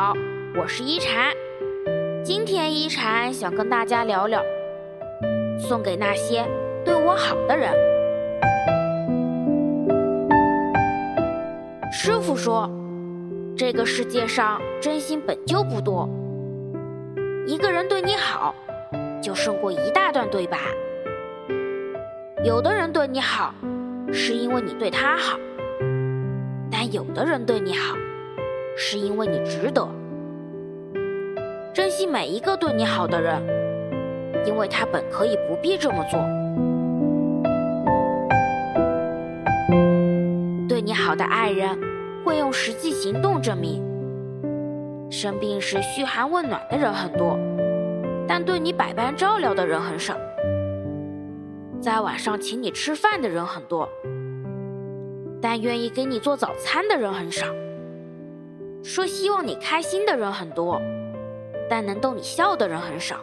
好，我是一禅。今天一禅想跟大家聊聊，送给那些对我好的人。师傅说，这个世界上真心本就不多，一个人对你好，就胜过一大段对白。有的人对你好，是因为你对他好，但有的人对你好。是因为你值得珍惜每一个对你好的人，因为他本可以不必这么做。对你好的爱人会用实际行动证明。生病时嘘寒问暖的人很多，但对你百般照料的人很少。在晚上请你吃饭的人很多，但愿意给你做早餐的人很少。说希望你开心的人很多，但能逗你笑的人很少。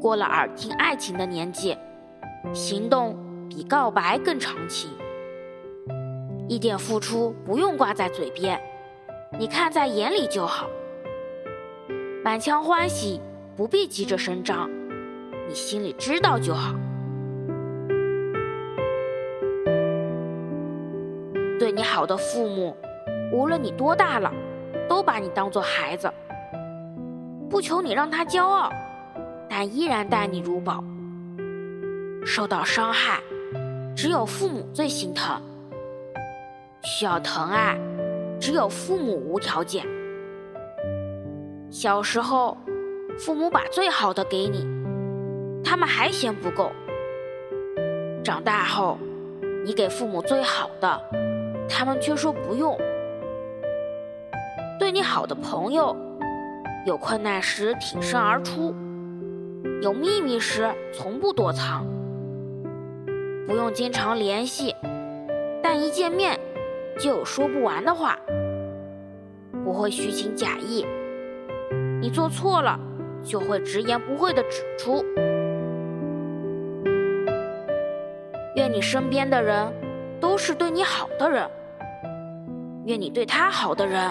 过了耳听爱情的年纪，行动比告白更长情。一点付出不用挂在嘴边，你看在眼里就好。满腔欢喜不必急着声张，你心里知道就好。对你好的父母。无论你多大了，都把你当做孩子，不求你让他骄傲，但依然待你如宝。受到伤害，只有父母最心疼；需要疼爱，只有父母无条件。小时候，父母把最好的给你，他们还嫌不够；长大后，你给父母最好的，他们却说不用。对你好的朋友，有困难时挺身而出，有秘密时从不躲藏。不用经常联系，但一见面就有说不完的话。不会虚情假意，你做错了就会直言不讳的指出。愿你身边的人都是对你好的人，愿你对他好的人。